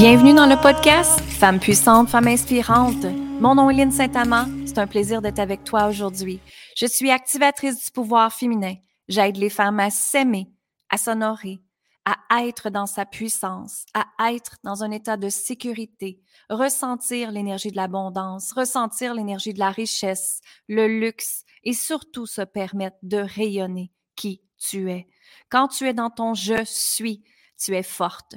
Bienvenue dans le podcast Femmes puissantes, femmes inspirantes. Mon nom est Lynne Saint-Amand. C'est un plaisir d'être avec toi aujourd'hui. Je suis activatrice du pouvoir féminin. J'aide les femmes à s'aimer, à s'honorer, à être dans sa puissance, à être dans un état de sécurité, ressentir l'énergie de l'abondance, ressentir l'énergie de la richesse, le luxe et surtout se permettre de rayonner qui tu es. Quand tu es dans ton je suis, tu es forte,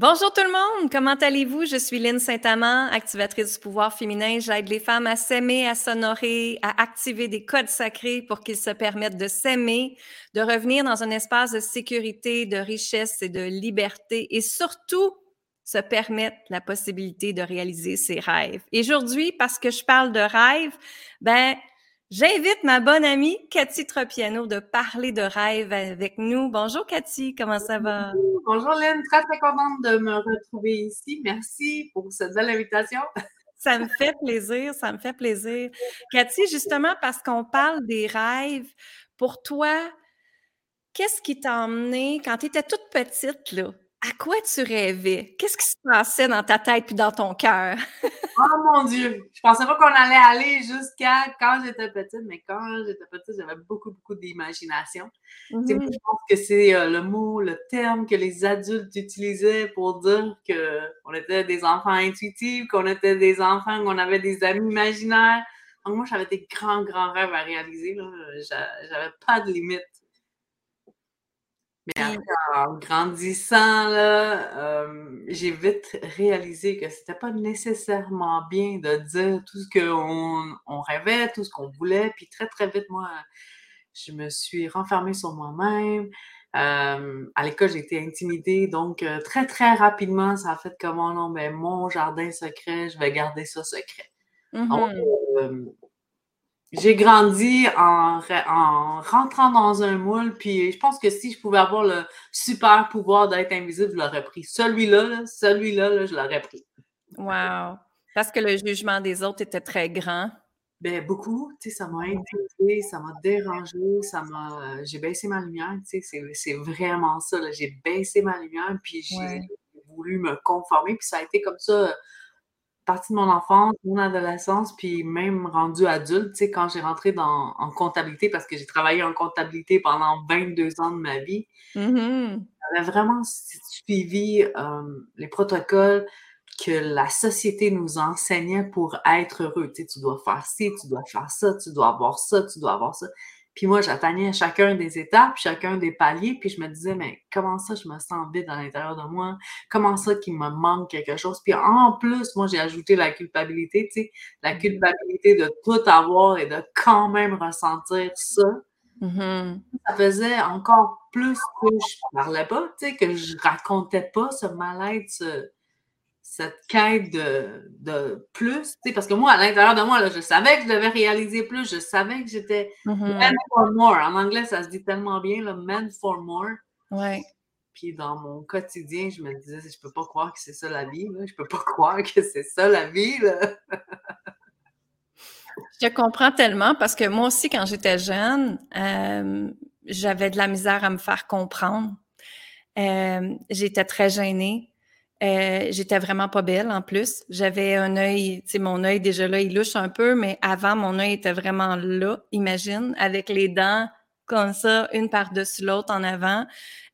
Bonjour tout le monde, comment allez-vous? Je suis Lynne Saint-Amand, activatrice du pouvoir féminin. J'aide les femmes à s'aimer, à s'honorer, à activer des codes sacrés pour qu'ils se permettent de s'aimer, de revenir dans un espace de sécurité, de richesse et de liberté et surtout se permettre la possibilité de réaliser ses rêves. Et aujourd'hui, parce que je parle de rêves, ben, J'invite ma bonne amie Cathy Tropiano de parler de rêve avec nous. Bonjour Cathy, comment ça va? Bonjour Lynn, très très contente de me retrouver ici. Merci pour cette belle invitation. Ça me fait plaisir, ça me fait plaisir. Cathy, justement parce qu'on parle des rêves, pour toi, qu'est-ce qui t'a emmené quand tu étais toute petite, là, à quoi tu rêvais? Qu'est-ce qui se passait dans ta tête puis dans ton cœur? oh mon Dieu! Je pensais pas qu'on allait aller jusqu'à quand j'étais petite, mais quand j'étais petite, j'avais beaucoup, beaucoup d'imagination. Je mm-hmm. pense que c'est euh, le mot, le terme que les adultes utilisaient pour dire qu'on était des enfants intuitifs, qu'on était des enfants, qu'on avait des amis imaginaires. Donc moi, j'avais des grands, grands rêves à réaliser. J'avais pas de limite. Mais en grandissant, euh, j'ai vite réalisé que c'était pas nécessairement bien de dire tout ce qu'on on rêvait, tout ce qu'on voulait. Puis très, très vite, moi, je me suis renfermée sur moi-même. Euh, à l'école, j'ai été intimidée. Donc, euh, très, très rapidement, ça a fait comme, oh non, mais mon jardin secret, je vais garder ça secret. Mmh j'ai grandi en, en, rentrant dans un moule, puis je pense que si je pouvais avoir le super pouvoir d'être invisible, je l'aurais pris. Celui-là, celui-là, je l'aurais pris. Wow! Parce que le jugement des autres était très grand. Ben, beaucoup, tu sais, ça m'a intimidé, ça m'a dérangé, ça m'a... J'ai baissé ma lumière, tu sais, c'est vraiment ça, j'ai baissé ma lumière, puis j'ai voulu me conformer, puis ça a été comme ça partie de mon enfance, mon adolescence, puis même rendu adulte, tu sais, quand j'ai rentré dans, en comptabilité, parce que j'ai travaillé en comptabilité pendant 22 ans de ma vie, mm-hmm. j'avais vraiment suivi euh, les protocoles que la société nous enseignait pour être heureux. Tu sais, tu dois faire ci, tu dois faire ça, tu dois avoir ça, tu dois avoir ça. Puis moi, j'atteignais chacun des étapes, chacun des paliers, puis je me disais, mais comment ça, je me sens vide à l'intérieur de moi? Comment ça qu'il me manque quelque chose? Puis en plus, moi, j'ai ajouté la culpabilité, tu sais, la mmh culpabilité de tout avoir et de quand même ressentir ça. Mmh ça faisait encore plus que je parlais pas, tu sais, que je racontais pas ce mal-être, cette quête de, de plus, parce que moi, à l'intérieur de moi, là, je savais que je devais réaliser plus, je savais que j'étais mm-hmm. meant for more. En anglais, ça se dit tellement bien, le meant for more. Ouais. Puis dans mon quotidien, je me disais, je peux pas croire que c'est ça la vie, là. je peux pas croire que c'est ça la vie. Là. je comprends tellement parce que moi aussi, quand j'étais jeune, euh, j'avais de la misère à me faire comprendre. Euh, j'étais très gênée. Euh, j'étais vraiment pas belle en plus. J'avais un œil, tu sais, mon œil déjà là, il louche un peu, mais avant, mon œil était vraiment là, imagine, avec les dents comme ça, une par-dessus l'autre en avant.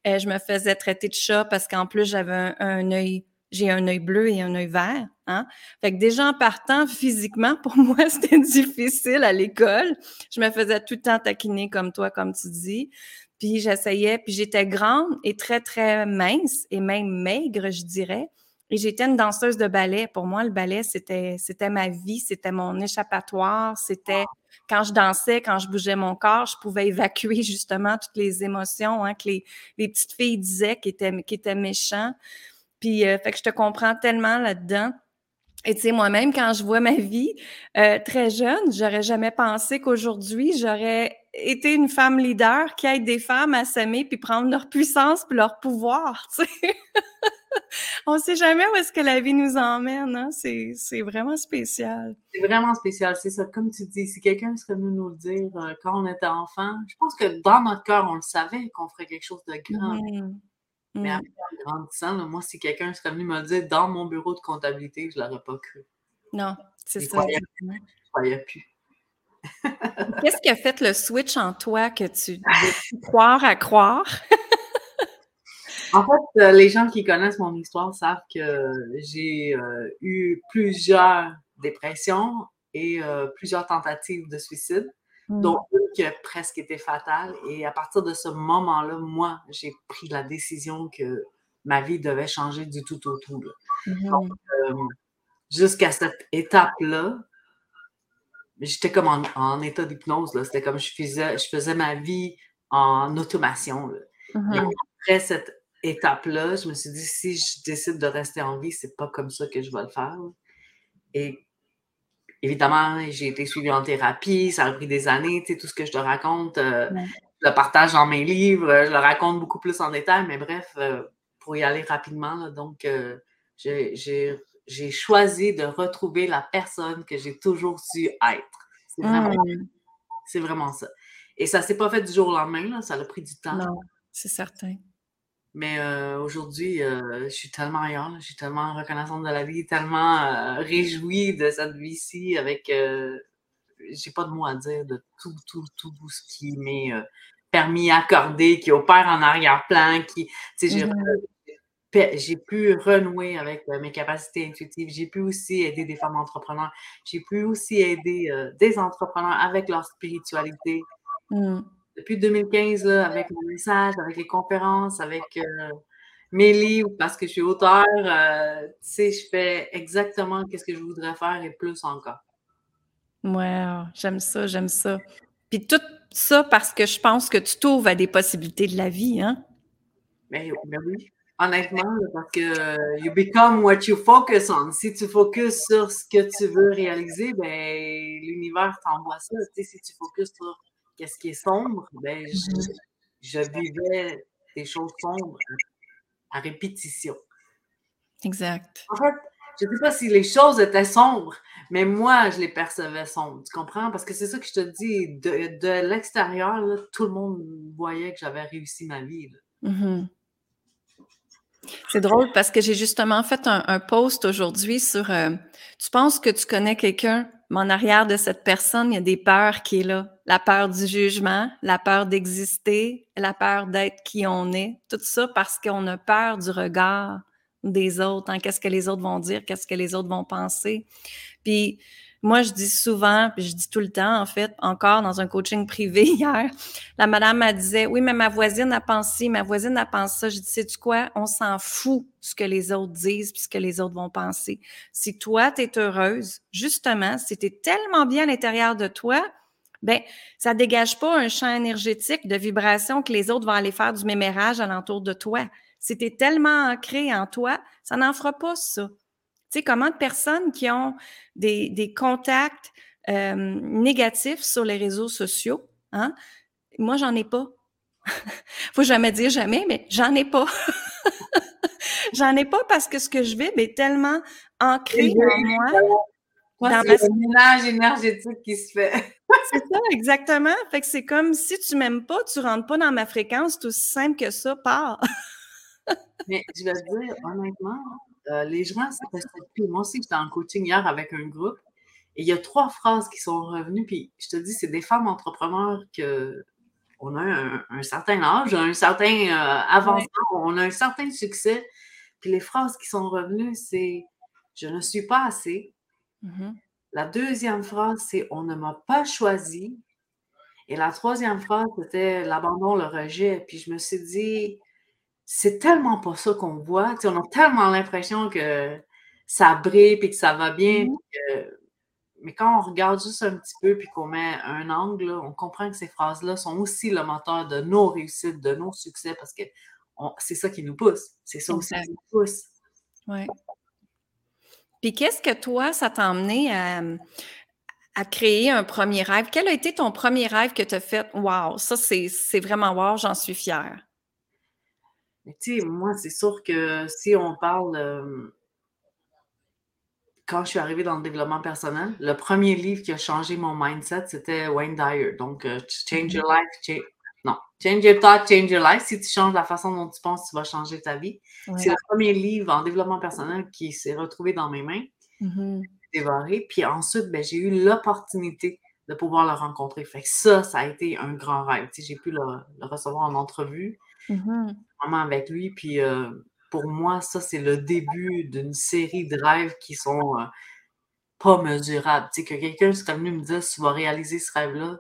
Euh, je me faisais traiter de chat parce qu'en plus, j'avais un, œil, j'ai un œil bleu et un œil vert. Hein? Fait que déjà en partant physiquement, pour moi, c'était difficile à l'école. Je me faisais tout le temps taquiner comme toi, comme tu dis. J'essayais, puis j'étais grande et très, très mince et même maigre, je dirais. Et j'étais une danseuse de ballet. Pour moi, le ballet, c'était, c'était ma vie, c'était mon échappatoire, c'était quand je dansais, quand je bougeais mon corps, je pouvais évacuer justement toutes les émotions hein, que les, les, petites filles disaient qui étaient, qui étaient méchants. Puis, euh, fait que je te comprends tellement là-dedans. Et tu sais, moi-même, quand je vois ma vie euh, très jeune, j'aurais jamais pensé qu'aujourd'hui, j'aurais été une femme leader qui aide des femmes à s'aimer puis prendre leur puissance puis leur pouvoir, tu sais. On sait jamais où est-ce que la vie nous emmène, hein? C'est vraiment spécial. C'est vraiment spécial, c'est ça. Comme tu dis, si quelqu'un serait venu nous le dire euh, quand on était enfant, je pense que dans notre cœur, on le savait qu'on ferait quelque chose de grand. Mmh. Mais mmh. après, en grandissant, moi, si quelqu'un serait venu me le dire dans mon bureau de comptabilité, je ne l'aurais pas cru. Non, c'est ça. Je ne croyais plus. Qu'est-ce qui a fait le switch en toi que tu devais croire à croire? en fait, euh, les gens qui connaissent mon histoire savent que j'ai euh, eu plusieurs dépressions et euh, plusieurs tentatives de suicide. Mmh. Donc, qui a presque été fatale. Et à partir de ce moment-là, moi, j'ai pris la décision que ma vie devait changer du tout au tout. Mmh. Donc, euh, jusqu'à cette étape-là, j'étais comme en, état d'hypnose. C'était comme je faisais, je faisais ma vie en automation. Mmh. après cette étape-là, je me suis dit, si je décide de rester en vie, c'est pas comme ça que je vais le faire. Et évidemment, j'ai été suivie en thérapie, ça a pris des années, tu sais, tout ce que je te raconte, euh, je le partage dans mes livres, je le raconte beaucoup plus en détail, mais bref, euh, pour y aller rapidement, donc euh, j'ai choisi de retrouver la personne que j'ai toujours su être. C'est vraiment, mmh. vraiment, ça. Et ça ne s'est pas fait du jour au lendemain, ça a pris du temps. Non, c'est certain. Mais euh, aujourd'hui, euh, je suis tellement ailleurs, je suis tellement reconnaissante de la vie, tellement euh, réjouie de cette vie-ci avec. j'ai pas de mots à dire de tout, tout, tout, ce qui m'est permis, accordé, qui opère en arrière-plan, qui. J'ai, mmh j'ai pu renouer avec mes capacités intuitives. J'ai pu aussi aider des femmes entrepreneurs. J'ai pu aussi aider des entrepreneurs avec leur spiritualité. Mmh depuis 2015, avec mon message, avec les conférences, avec euh, mes livres, parce que je suis auteur, euh, tu sais, je fais exactement ce que je voudrais faire et plus encore. Wow, j'aime ça, j'aime ça. Puis tout ça parce que je pense que tu t'ouvres à des possibilités de la vie, hein? Ben, ben oui, honnêtement, parce que you become what you focus on. Si tu focuses sur ce que tu veux réaliser, ben l'univers t'envoie ça. Tu sais, si tu focuses sur qu'est-ce qui est sombre, ben, je, mmh vivais des choses sombres à, répétition. Exact. En fait, je ne sais pas si les choses étaient sombres, mais moi, je les percevais sombres. Tu comprends? Parce que c'est ça que je te dis. De, l'extérieur, tout le monde voyait que j'avais réussi ma vie. Mmh c'est drôle parce que j'ai justement fait un, post aujourd'hui sur euh, Tu penses que tu connais quelqu'un, mais en arrière de cette personne, il y a des peurs qui est là. La peur du jugement, la peur d'exister, la peur d'être qui on est. Tout ça parce qu'on a peur du regard des autres. Hein. Qu'est-ce que les autres vont dire? Qu'est-ce que les autres vont penser? Puis moi, je dis souvent, puis je dis tout le temps, en fait, encore dans un coaching privé hier, la madame m'a disait, oui, mais ma voisine a pensé, ma voisine a pensé ça. Je dis, sais-tu quoi? On s'en fout ce que les autres disent puis ce que les autres vont penser. Si toi, tu es heureuse, justement, si tu es tellement bien à l'intérieur de toi, ben, ça dégage pas un champ énergétique de vibration que les autres vont aller faire du mémérage alentour de toi. Si tu es tellement ancré en toi, ça n'en fera pas ça. Tu sais, comment de personnes qui ont des, contacts euh, négatifs sur les réseaux sociaux, hein? Moi, j'en ai pas. Faut jamais dire jamais, mais j'en ai pas. j'en ai pas parce que ce que je vis est tellement ancré en moi. c'est le ménage énergétique qui se fait. c'est ça, exactement. Fait que c'est comme si tu m'aimes pas, tu rentres pas dans ma fréquence, c'est aussi simple que ça, part. mais je vais te dire, honnêtement, euh, les gens plus. Moi aussi, j'étais en coaching hier avec un groupe et il y a trois phrases qui sont revenues. Puis je te dis, c'est des femmes entrepreneurs que on a un, certain âge, un certain euh, avancement, on a un certain succès. Puis les phrases qui sont revenues, c'est Je ne suis pas assez. Mm-hmm. La deuxième phrase, c'est On ne m'a pas choisi. Et la troisième phrase, c'était l'abandon, le rejet. Puis je me suis dit, c'est tellement pas ça qu'on voit. on a tellement l'impression que ça brille et que ça va bien. Mmh mais quand on regarde juste un petit peu puis qu'on met un angle, on comprend que ces phrases-là sont aussi le moteur de nos réussites, de nos succès, parce que c'est ça qui nous pousse. C'est ça aussi qui nous pousse. Oui. Puis qu'est-ce que toi, ça t'a emmené à, à, créer un premier rêve? Quel a été ton premier rêve que tu as fait? Wow, ça, c'est vraiment wow, j'en suis fière. Tu sais, moi, c'est sûr que si on parle. Euh, quand je suis arrivée dans le développement personnel, le premier livre qui a changé mon mindset, c'était Wayne Dyer. Donc, euh, Change Your mm-hmm. Life, change, non, Change Your Thought, Change Your Life. Si tu changes la façon dont tu penses, tu vas changer ta vie. C'est le premier livre en développement personnel qui s'est retrouvé dans mes mains, mm-hmm. dévoré. Puis ensuite, ben, j'ai eu l'opportunité de pouvoir le rencontrer. Fait que ça, ça a été un grand rêve. j'ai pu le, recevoir en entrevue, mm-hmm. Avec lui. Puis euh, pour moi, ça, c'est le début d'une série de rêves qui sont euh, pas mesurables. Tu que quelqu'un serait venu me dire tu vas réaliser ce rêve-là.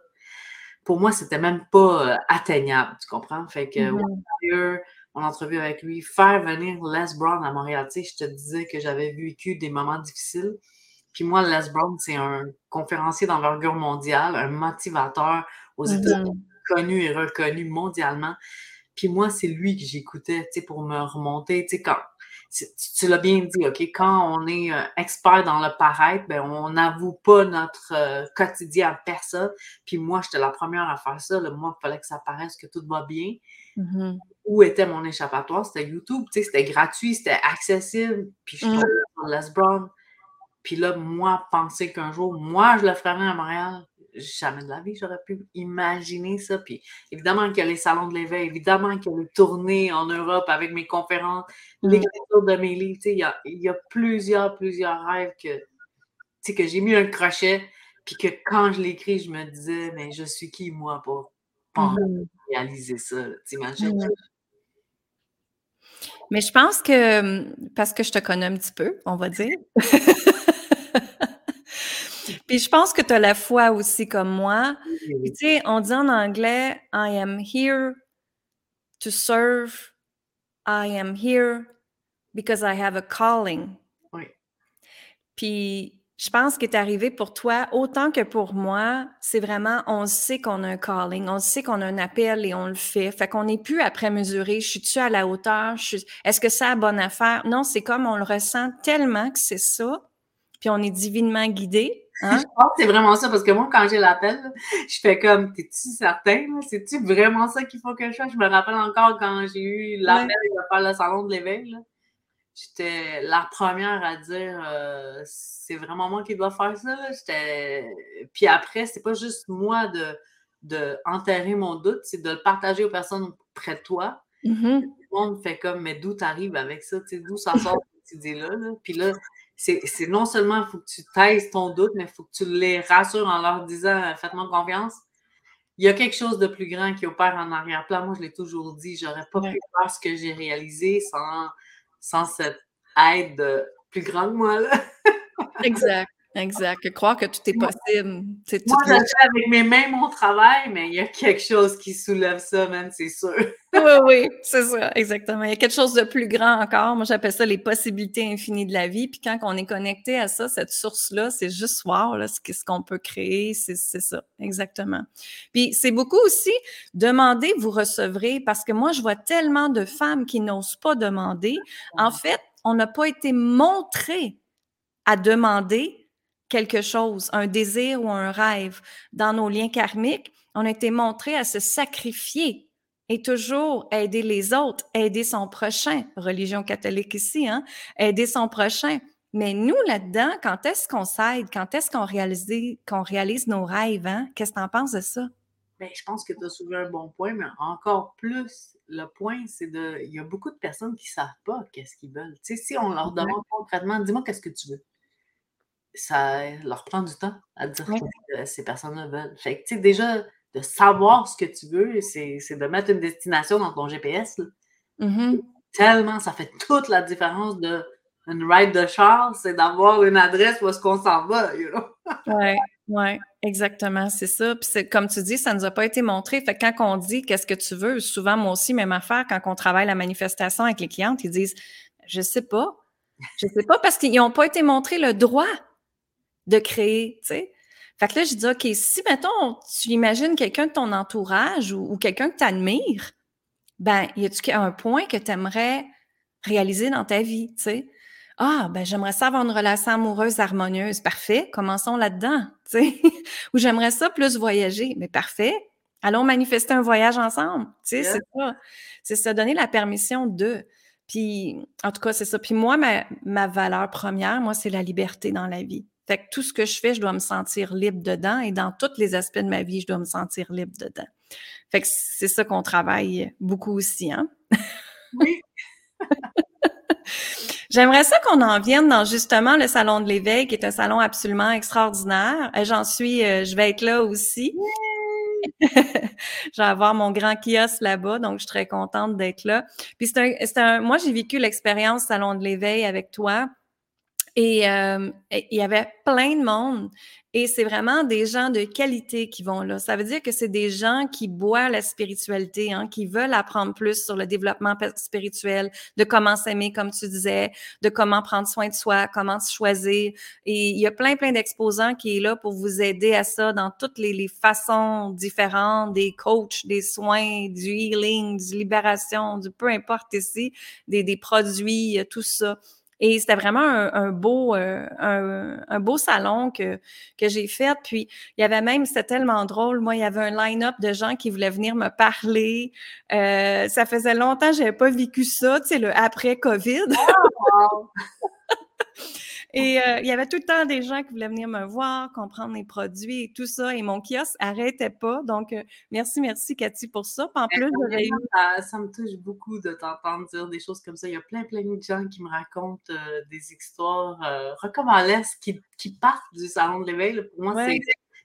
Pour moi, c'était même pas euh, atteignable, tu comprends? Fait que mm-hmm. mon entrevue avec lui, faire venir Les Brown à Montréal, tu je te disais que j'avais vécu des moments difficiles. Puis moi, Les Brown, c'est un conférencier d'envergure mondiale, un motivateur aux mm-hmm. États-Unis, connu et reconnu mondialement. Puis moi, c'est lui que j'écoutais, tu sais, pour me remonter, tu sais, quand, tu, l'as bien dit, OK, quand on est euh, expert dans le paraître, ben, on n'avoue pas notre euh, quotidien à personne. Puis moi, j'étais la première à faire ça. Moi, il fallait que ça paraisse que tout va bien. Mm-hmm. Où était mon échappatoire? C'était YouTube, tu sais, c'était gratuit, c'était accessible. Puis je suis mm. sur Les Brown. Puis là, moi, penser qu'un jour, moi, je le ferais à Montréal, jamais de la vie, j'aurais pu imaginer ça. Puis évidemment qu'il y a les salons de l'éveil, évidemment qu'il y a les tournées en Europe avec mes conférences, mm. l'écriture de mes livres. Il y, a, il y a plusieurs, plusieurs rêves que, que j'ai mis un crochet, puis que quand je l'écris, je me disais, mais je suis qui, moi, pour, mm. réaliser ça? T'imagines? Mm. Mais je pense que, parce que je te connais un petit peu, on va dire. Puis je pense que tu as la foi aussi comme moi. tu sais, on dit en anglais, I am here to serve. I am here because I have a calling. Oui. Puis je pense qu'il est arrivé pour toi, autant que pour moi, c'est vraiment, on sait qu'on a un calling, on sait qu'on a un appel et on le fait. Fait qu'on n'est plus après mesurer, je suis-tu à la hauteur, est-ce que c'est la bonne affaire? Non, c'est comme on le ressent tellement que c'est ça, puis on est divinement guidé. Hein? Je pense que c'est vraiment ça, parce que moi, quand j'ai l'appel, je fais comme, t'es-tu certain? C'est-tu vraiment ça qu'il faut que je fasse? Je me rappelle encore quand j'ai eu l'appel de faire le salon de l'éveil. J'étais la première à dire, euh, c'est vraiment moi qui dois faire ça. Puis après, c'est pas juste moi de, de enterrer mon doute, c'est de le partager aux personnes près de toi. Mm-hmm. Tout le monde fait comme, mais d'où t'arrives avec ça? D'où ça sort cette idée-là? Là? Puis là, c'est non seulement il faut que tu taises ton doute, mais il faut que tu les rassures en leur disant euh, faites-moi confiance. Il y a quelque chose de plus grand qui opère en arrière-plan. Moi, je l'ai toujours dit, j'aurais pas pu faire ce que j'ai réalisé sans, sans cette aide plus grande, moi. Là. exact. Exact. Croire que tout est possible. Moi, je fais avec mes mains mon travail, mais il y a quelque chose qui soulève ça, même, c'est sûr. oui, oui, c'est ça, exactement. Il y a quelque chose de plus grand encore. Moi, j'appelle ça les possibilités infinies de la vie. Puis quand on est connecté à ça, cette source-là, c'est juste voir là, ce qu'on peut créer. C'est ça, exactement. Puis c'est beaucoup aussi demander, vous recevrez, parce que moi, je vois tellement de femmes qui n'osent pas demander. En fait, on n'a pas été montré à demander quelque chose, un désir ou un rêve. Dans nos liens karmiques, on a été montré à se sacrifier et toujours aider les autres, aider son prochain. Religion catholique ici, hein? Aider son prochain. Mais nous, là-dedans, quand est-ce qu'on s'aide? Quand est-ce qu'on réalise, qu'on réalise nos rêves? Hein? Qu'est-ce que tu en penses de ça? Bien, je pense que tu as soulevé un bon point, mais encore plus, le point, c'est de. Il y a beaucoup de personnes qui ne savent pas qu'est-ce qu'ils veulent. Tu sais, si on leur demande concrètement, dis-moi qu'est-ce que tu veux ça leur prend du temps à dire que ces personnes-là veulent. Fait que, tu sais, déjà, de savoir ce que tu veux, c'est de mettre une destination dans ton GPS. Mm-hmm. Tellement, ça fait toute la différence de une ride de char, c'est d'avoir une adresse où est-ce qu'on s'en va, you know? Oui, ouais, exactement, c'est ça. Puis comme tu dis, ça ne nous a pas été montré. Fait que quand on dit qu'est-ce que tu veux, souvent, moi aussi, même affaire, quand on travaille la manifestation avec les clientes, ils disent Je sais pas. Je sais pas parce qu'ils n'ont pas été montrés le droit de créer, tu sais. Fait que là, je dis, OK, si, mettons, tu imagines quelqu'un de ton entourage ou, quelqu'un que tu admires, ben, y a-tu un point que tu aimerais réaliser dans ta vie, tu sais? Ah, ben j'aimerais ça avoir une relation amoureuse harmonieuse. Parfait, commençons là-dedans. Ou j'aimerais ça plus voyager. Mais parfait, allons manifester un voyage ensemble. C'est ça. C'est se donner la permission de. Puis, en tout cas, c'est ça. Puis moi, ma, ma valeur première, moi, c'est la liberté dans la vie. Fait que tout ce que je fais, je dois me sentir libre dedans et dans tous les aspects de ma vie, je dois me sentir libre dedans. Fait que c'est ça qu'on travaille beaucoup aussi, hein? Oui. J'aimerais ça qu'on en vienne dans justement le salon de l'éveil, qui est un salon absolument extraordinaire. Euh, j'en suis, euh, je vais être là aussi. je vais avoir mon grand kiosque là-bas, donc je suis très contente d'être là. Puis c'est un, un, moi j'ai vécu l'expérience salon de l'éveil avec toi. Et euh, il y avait plein de monde. Et c'est vraiment des gens de qualité qui vont là. Ça veut dire que c'est des gens qui boivent la spiritualité, hein, qui veulent apprendre plus sur le développement spirituel, de comment s'aimer, comme tu disais, de comment prendre soin de soi, comment se choisir. Et il y a plein, plein d'exposants qui est là pour vous aider à ça dans toutes les, les façons différentes, des coachs, des soins, du healing, du libération, du peu importe ici, des, des produits, tout ça. Et c'était vraiment un, beau, euh, un, beau salon que, que j'ai fait. Puis il y avait même, c'était tellement drôle. Moi, il y avait un line-up de gens qui voulaient venir me parler. Euh, ça faisait longtemps que je n'avais pas vécu ça, tu sais, le après COVID. Oh, Et euh, il y avait tout le temps des gens qui voulaient venir me voir, comprendre les produits et tout ça. Et mon kiosque n'arrêtait pas. Donc, euh, merci, merci, Cathy, pour ça. en plus, ça, me touche beaucoup de t'entendre dire des choses comme ça. Il y a plein, plein de gens qui me racontent euh, des histoires recommandesses qui, qui partent du salon de l'éveil. Pour moi,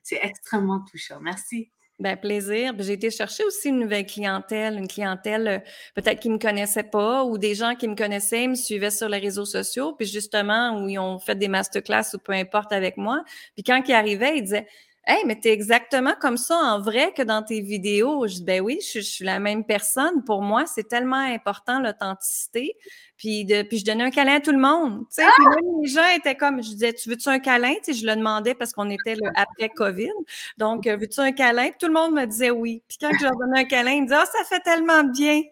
c'est extrêmement touchant. Merci. Ben, plaisir. J'ai été chercher aussi une nouvelle clientèle, une clientèle euh, peut-être qui me connaissait pas ou des gens qui me connaissaient, me suivaient sur les réseaux sociaux, puis justement, où ils ont fait des masterclass ou peu importe avec moi. Puis quand ils arrivaient, ils disaient Hey, mais t'es exactement comme ça en vrai que dans tes vidéos. Je dis, ben oui, je, suis la même personne. Pour moi, c'est tellement important l'authenticité. Puis, puis je donnais un câlin à tout le monde. Puis même les gens étaient comme, je disais, tu veux-tu un câlin? Tu sais, je le demandais parce qu'on était là, après COVID. Donc, euh, veux-tu un câlin? Tout le monde me disait oui. Puis quand je leur donnais un câlin, ils me disaient, oh, ça fait tellement bien.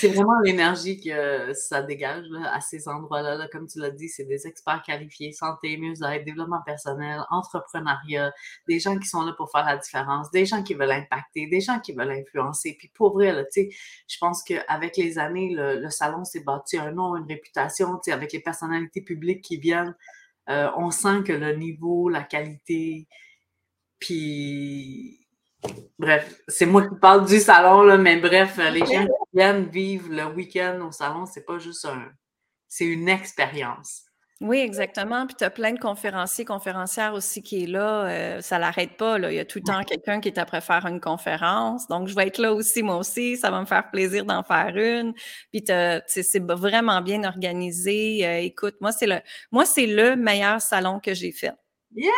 C'est vraiment l'énergie que ça dégage à ces endroits-là. Comme tu l'as dit, c'est des experts qualifiés, santé, mieux-être, développement personnel, entrepreneuriat, des gens qui sont là pour faire la différence, des gens qui veulent impacter, des gens qui veulent influencer. Puis pour vrai, là, je pense qu'avec les années, le, salon s'est bâti un nom, une réputation, avec les personnalités publiques qui viennent. Euh, on sent que le niveau, la qualité, puis Bref, c'est moi qui parle du salon, là, mais bref, les gens qui viennent vivre le week-end au salon, c'est pas juste un. C'est une expérience. Oui, exactement. Puis tu as plein de conférenciers, conférencières aussi qui est là. Euh, ça l'arrête pas. Là. Il y a tout le temps quelqu'un qui est après faire une conférence. Donc, je vais être là aussi, moi aussi. Ça va me faire plaisir d'en faire une. Puis c'est vraiment bien organisé. Euh, écoute, moi, c'est le moi, c'est le meilleur salon que j'ai fait. Yeah!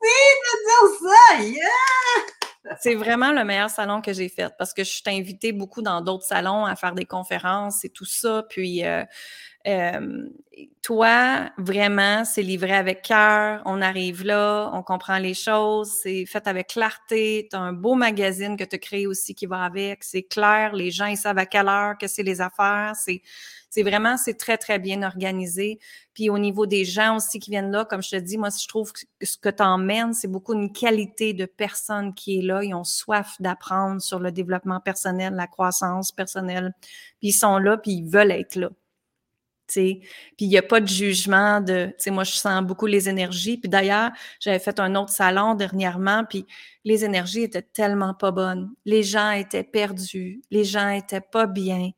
Merci de dire ça! Yeah! C'est vraiment le meilleur salon que j'ai fait parce que je suis invitée beaucoup dans d'autres salons à faire des conférences et tout ça. Puis, euh, euh, toi, vraiment, c'est livré avec cœur. On arrive là, on comprend les choses. C'est fait avec clarté. Tu as un beau magazine que tu créé aussi qui va avec. C'est clair. Les gens, ils savent à quelle heure que c'est les affaires. C'est c'est vraiment, c'est très, très bien organisé. Puis au niveau des gens aussi qui viennent là, comme je te dis, moi, je trouve que ce que tu emmènes, c'est beaucoup une qualité de personne qui est là. Ils ont soif d'apprendre sur le développement personnel, la croissance personnelle. Puis ils sont là, puis ils veulent être là. Puis il n'y a pas de jugement de, tu moi je sens beaucoup les énergies. Puis d'ailleurs, j'avais fait un autre salon dernièrement, puis les énergies étaient tellement pas bonnes. Les gens étaient perdus, les gens étaient pas bien.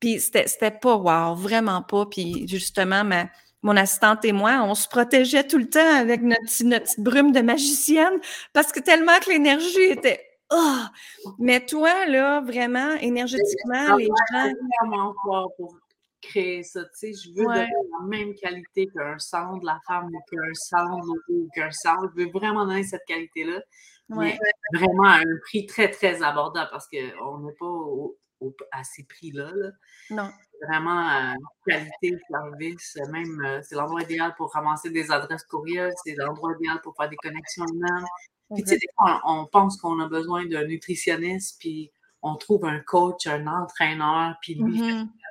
Puis c'était pas wow, vraiment pas. Puis justement, ma, mon assistante et moi, on se protégeait tout le temps avec notre, petite brume de magicienne parce que tellement que l'énergie était oh! Mais toi, là, vraiment, énergétiquement, les gens. pour créer ça. Tu sais, je veux donner la même qualité qu'un de la femme ou qu'un sang ou qu'un sang. Je veux vraiment donner cette qualité-là. Mais vraiment à un prix très, très abordable parce qu'on n'est pas au, à ces prix-là. Non. Vraiment, euh, qualité, service, même, euh, c'est l'endroit idéal pour ramasser des adresses courriels, c'est l'endroit idéal pour faire des connexions humaines. Puis, tu sais, on, pense qu'on a besoin d'un nutritionniste, puis on trouve un coach, un entraîneur, puis lui.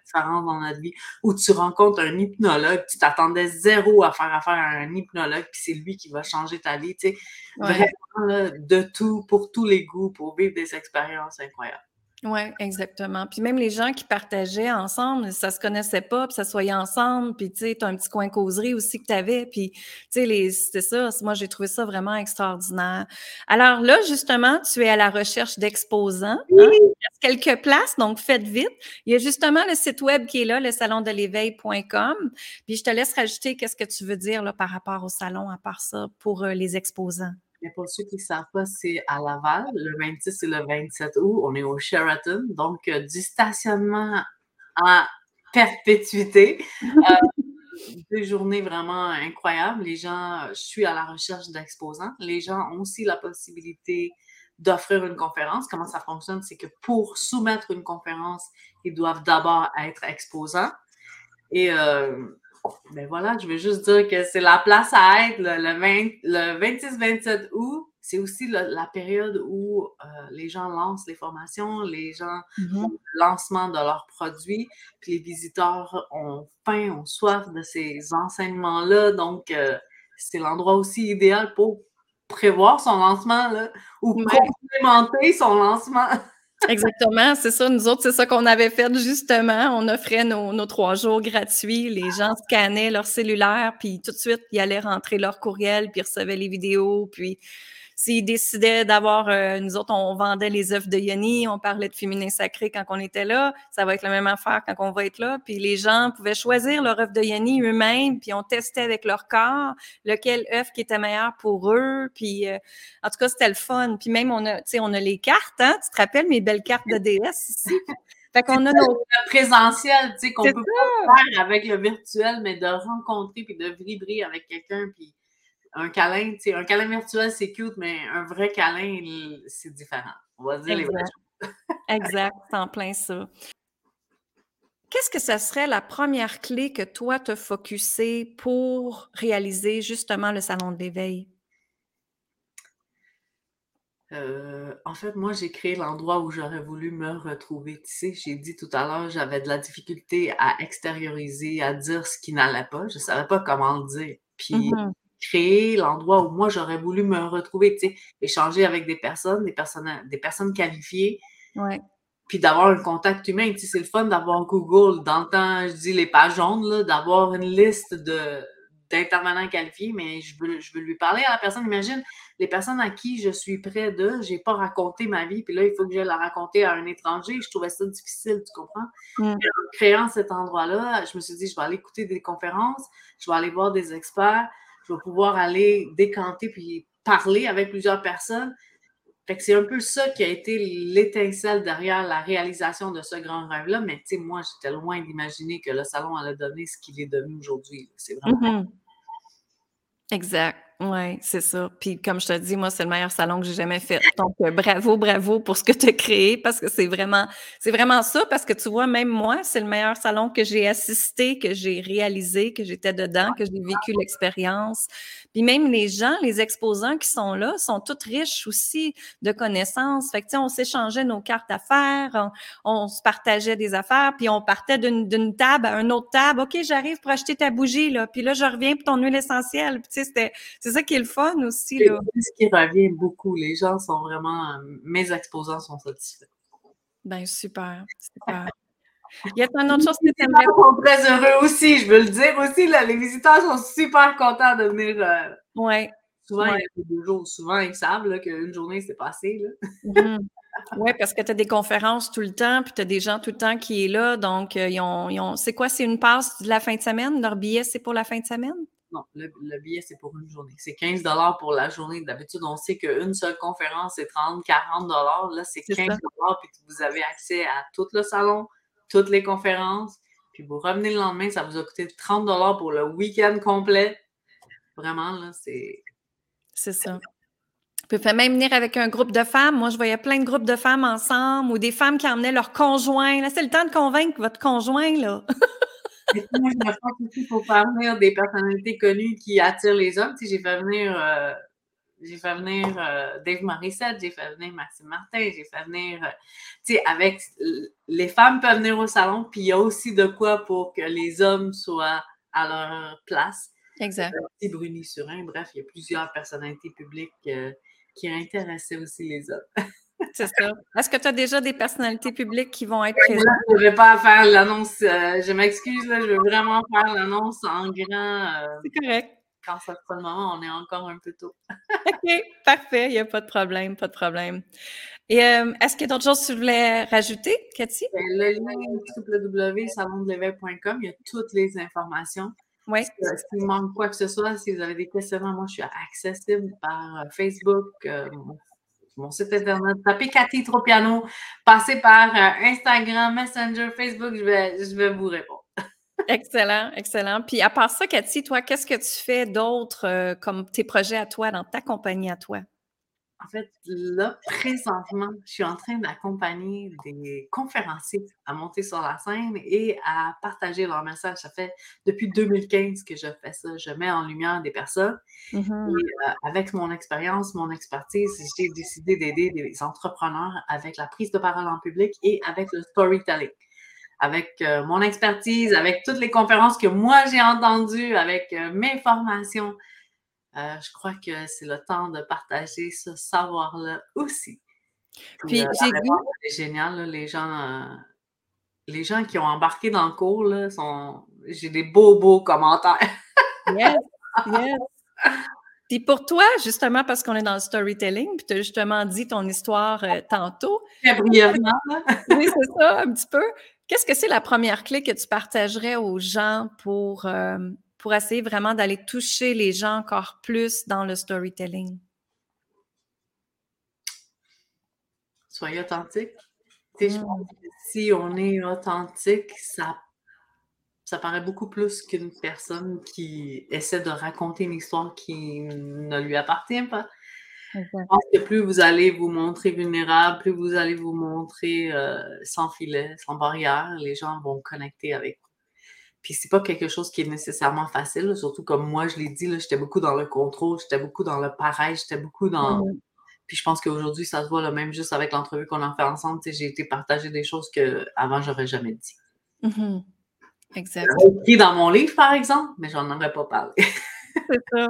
Différence dans notre vie, où tu rencontres un hypnologue, tu t'attendais zéro à faire affaire à un hypnologue, puis c'est lui qui va changer ta vie, tu sais. Vraiment, de tout, pour tous les goûts, pour vivre des expériences incroyables. Oui, exactement. Puis même les gens qui partageaient ensemble, ça se connaissait pas, puis ça soyait ensemble, puis tu sais, tu as un petit coin causerie aussi que tu avais, puis tu sais, c'était ça. Moi, j'ai trouvé ça vraiment extraordinaire. Alors là, justement, tu es à la recherche d'exposants. Hein? Il y a quelques places, donc faites vite. Il y a justement le site web qui est là, le salondeléveil.com. Puis je te laisse rajouter qu'est-ce que tu veux dire là, par rapport au salon, à part ça, pour euh, les exposants. Mais pour ceux qui ne savent pas, c'est à Laval, le 26 et le 27 août. On est au Sheraton. Donc, euh, du stationnement en perpétuité. Euh, deux journées vraiment incroyables. Les gens, je suis à la recherche d'exposants. Les gens ont aussi la possibilité d'offrir une conférence. Comment ça fonctionne? C'est que pour soumettre une conférence, ils doivent d'abord être exposants. Et euh, ben voilà, je veux juste dire que c'est la place à être le, le 26-27 août. C'est aussi la période où euh, les gens lancent les formations, les gens mm-hmm. font le lancement de leurs produits, puis les visiteurs ont faim, ont soif de ces enseignements-là. Donc, euh, c'est l'endroit aussi idéal pour prévoir son lancement là, ou complémenter son lancement. Exactement, c'est ça. Nous autres, c'est ça qu'on avait fait justement. On offrait nos, trois jours gratuits. Les gens scannaient leur cellulaire, puis tout de suite, ils allaient rentrer leur courriel, puis ils recevaient les vidéos, puis S'ils décidaient d'avoir, euh, nous autres, on vendait les œufs de Yoni, on parlait de féminin sacré quand on était là, ça va être la même affaire quand on va être là. Puis les gens pouvaient choisir leur œuf de Yoni eux-mêmes, puis on testait avec leur corps lequel œuf qui était meilleur pour eux. Puis euh, en tout cas, c'était le fun. Puis même, on a, on a les cartes, hein? Tu te rappelles mes belles cartes de DS ici? Fait qu'on a nos présentiel, tu sais, qu'on peut pas faire avec le virtuel, mais de rencontrer puis de vibrer avec quelqu'un, puis un câlin, tu sais, un câlin virtuel, c'est cute, mais un vrai câlin, c'est différent. On va dire les vraies choses. exact, en plein ça. Qu'est-ce que ça serait la première clé que toi te focusser pour réaliser justement le salon de l'éveil? Euh, en fait, moi, j'ai créé l'endroit où j'aurais voulu me retrouver. Tu sais, j'ai dit tout à l'heure, j'avais de la difficulté à extérioriser, à dire ce qui n'allait pas. Je ne savais pas comment le dire. Puis, mmh créer l'endroit où moi j'aurais voulu me retrouver, tu sais, échanger avec des personnes, des personnes, des personnes qualifiées. Puis d'avoir un contact humain, tu sais, c'est le fun d'avoir Google. Dans le temps, je dis les pages jaunes, d'avoir une liste de, d'intervenants qualifiés, mais je veux, je veux lui parler à la personne. Imagine les personnes à qui je suis près de, j'ai pas raconté ma vie, puis là, il faut que je la raconter à un étranger. Je trouvais ça difficile, tu comprends? Mm. En créant cet endroit-là, je me suis dit, je vais aller écouter des conférences, je vais aller voir des experts, je vais pouvoir aller décanter puis parler avec plusieurs personnes. Fait que c'est un peu ça qui a été l'étincelle derrière la réalisation de ce grand rêve-là. Mais tu sais, moi, j'étais loin d'imaginer que le salon allait donner ce qu'il est devenu aujourd'hui. C'est vraiment. Mm-hmm. Exact. Oui, c'est ça. Puis comme je te dis, moi, c'est le meilleur salon que j'ai jamais fait. Donc, euh, bravo, bravo pour ce que tu as créé parce que c'est vraiment, c'est vraiment ça. Parce que tu vois, même moi, c'est le meilleur salon que j'ai assisté, que j'ai réalisé, que j'étais dedans, que j'ai vécu l'expérience. Puis même les gens, les exposants qui sont là, sont tous riches aussi de connaissances. Fait que, tu sais, on s'échangeait nos cartes d'affaires, on, se partageait des affaires, puis on partait d'une table à une autre table. OK, j'arrive pour acheter ta bougie, là. Puis là, je reviens pour ton huile essentielle. Puis, tu sais, c'était c'est ça qui est le fun aussi. Là. C'est ce qui revient beaucoup. Les gens sont vraiment. Euh, mes exposants sont satisfaits. Ben, super. Super. Il y a une autre chose que tu aimerais. Ils sont très heureux aussi, je veux le dire aussi. Là, les visiteurs sont super contents de venir. Euh, oui. Souvent, il y a deux jours. Souvent, ils savent qu'une journée, c'est passé. Mm-hmm. Oui, parce que tu as des conférences tout le temps, puis tu as des gens tout le temps qui est là. Donc, euh, ils ont, ils ont... c'est quoi? C'est une passe de la fin de semaine? Leur billet, c'est pour la fin de semaine? Non, le, billet, c'est pour une journée. C'est 15 pour la journée. D'habitude, on sait qu'une seule conférence, c'est 30, 40 Là, c'est 15 puis vous avez accès à tout le salon, toutes les conférences. Puis vous revenez le lendemain, ça vous a coûté 30 pour le week-end complet. Vraiment, là, c'est... C'est ça. Vous pouvez même venir avec un groupe de femmes. Moi, je voyais plein de groupes de femmes ensemble ou des femmes qui emmenaient leur conjoint. Là, c'est le temps de convaincre votre conjoint, là. moi, je me pense aussi pour faire venir des personnalités connues qui attirent les hommes. j'ai fait venir, euh, J'ai fait venir euh, Dave Morissette, j'ai fait venir Maxime Martin, j'ai fait venir, euh, tu sais, avec les femmes peuvent venir au salon, puis il y a aussi de quoi pour que les hommes soient à leur place. Exact. Petit Bruni Surin, bref, il y a plusieurs personnalités publiques qui intéressaient aussi les hommes. C'est ça. Est-ce que tu as déjà des personnalités publiques qui vont être présentes? je ne vais pas faire l'annonce. je m'excuse, là, je veux vraiment faire l'annonce en grand. C'est correct quand ça sera le moment, on est encore un peu tôt. OK, parfait, il n'y a pas de problème, pas de problème. Et euh, est-ce qu'il y a d'autres choses que tu voulais rajouter, Cathy? Ben, le lien www.salondelevêque.com, il y a toutes les informations. Oui. S'il manque quoi que ce soit, si vous avez des questions, moi, je suis accessible par euh, Facebook, euh, mon site internet. Tapez Cathy Tropiano, passez par Instagram, Messenger, Facebook, je vais, je vais vous répondre. Excellent, excellent. Puis à part ça, Cathy, toi, qu'est-ce que tu fais d'autre euh, comme tes projets à toi, dans ta compagnie à toi? En fait, là, présentement, je suis en train d'accompagner des conférenciers à monter sur la scène et à partager leur message. Ça fait depuis 2015 que je fais ça. Je mets en lumière des personnes. Mm-hmm. Et euh, avec mon expérience, mon expertise, j'ai décidé d'aider des entrepreneurs avec la prise de parole en public et avec le storytelling avec euh, mon expertise, avec toutes les conférences que moi j'ai entendues, avec euh, mes formations. Euh, je crois que c'est le temps de partager ce savoir-là aussi. Puis, j'ai. C'est génial, les gens. les gens qui ont embarqué dans le cours, là, sont... j'ai des beaux, beaux commentaires. yes, yes. Puis pour toi, justement, parce qu'on est dans le storytelling, puis tu as justement dit ton histoire tantôt. Très brièvement. oui, c'est ça, un petit peu. Qu'est-ce que c'est la première clé que tu partagerais aux gens pour, euh, pour essayer vraiment d'aller toucher les gens encore plus dans le storytelling? Soyez authentique. Hmm. si on est authentique, ça, ça paraît beaucoup plus qu'une personne qui essaie de raconter une histoire qui ne lui appartient pas. Je pense que plus vous allez vous montrer vulnérable, plus vous allez vous montrer euh, sans filet, sans barrière, les gens vont connecter avec vous. Puis c'est pas quelque chose qui est nécessairement facile, surtout comme moi, je l'ai dit, j'étais beaucoup dans le contrôle, j'étais beaucoup dans le pareil, j'étais beaucoup dans. Puis je pense qu'aujourd'hui, ça se voit, là, même juste avec l'entrevue qu'on a fait ensemble, j'ai été partager des choses que avant j'aurais jamais dit. Mm-hmm. Exact. Écrit dans mon livre, par exemple, mais j'en aurais pas parlé. c'est ça.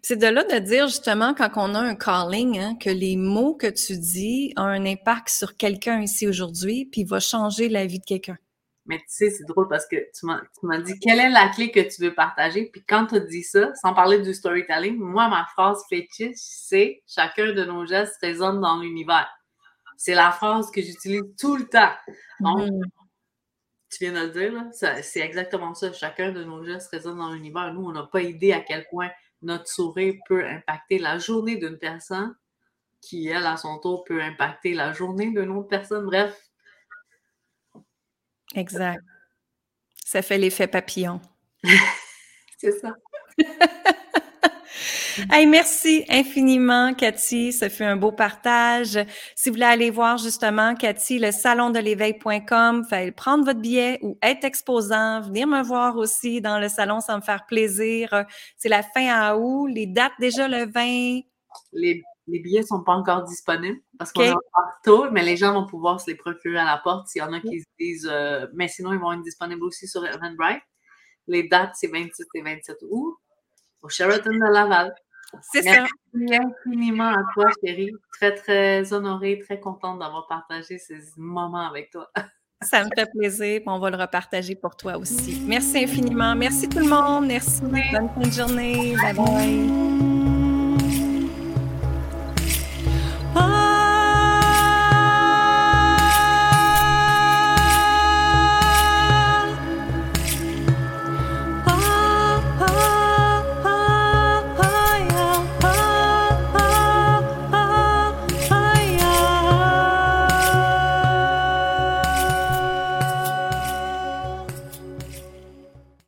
C'est de là de dire justement, quand on a un calling, hein, que les mots que tu dis ont un impact sur quelqu'un ici aujourd'hui, puis va changer la vie de quelqu'un. Mais tu sais, c'est drôle parce que tu m'as dit quelle est la clé que tu veux partager. Puis quand tu as dit ça, sans parler du storytelling, moi, ma phrase fétiche, c'est chacun de nos gestes résonne dans l'univers. C'est la phrase que j'utilise tout le temps. Mm-hmm tu viens de le dire, c'est exactement ça. Chacun de nos gestes résonne dans l'univers. Nous, on n'a pas idée à quel point notre sourire peut impacter la journée d'une personne qui, elle, à son tour, peut impacter la journée d'une autre personne. Bref. Exact. Ça fait l'effet papillon. c'est ça. Hey, merci infiniment, Cathy. Ça fait un beau partage. Si vous voulez aller voir justement, Cathy, le salon de l'éveil.com, prendre votre billet ou être exposant, venir me voir aussi dans le salon, ça me faire plaisir. C'est la fin à août. Les dates déjà le 20. Les, les billets sont pas encore disponibles parce qu'on est partout, mais les gens vont pouvoir se les procurer à la porte s'il y en a qui se disent, euh, mais sinon ils vont être disponibles aussi sur Eventbrite. Les dates, c'est 26 et 27 août au Sheraton de Laval. C'est ça. Merci infiniment à toi, chérie. Très, très honorée, très contente d'avoir partagé ces moments avec toi. Ça me fait plaisir. On va le repartager pour toi aussi. Merci infiniment. Merci tout le monde. Merci. Bonne fin de journée. Bye bye.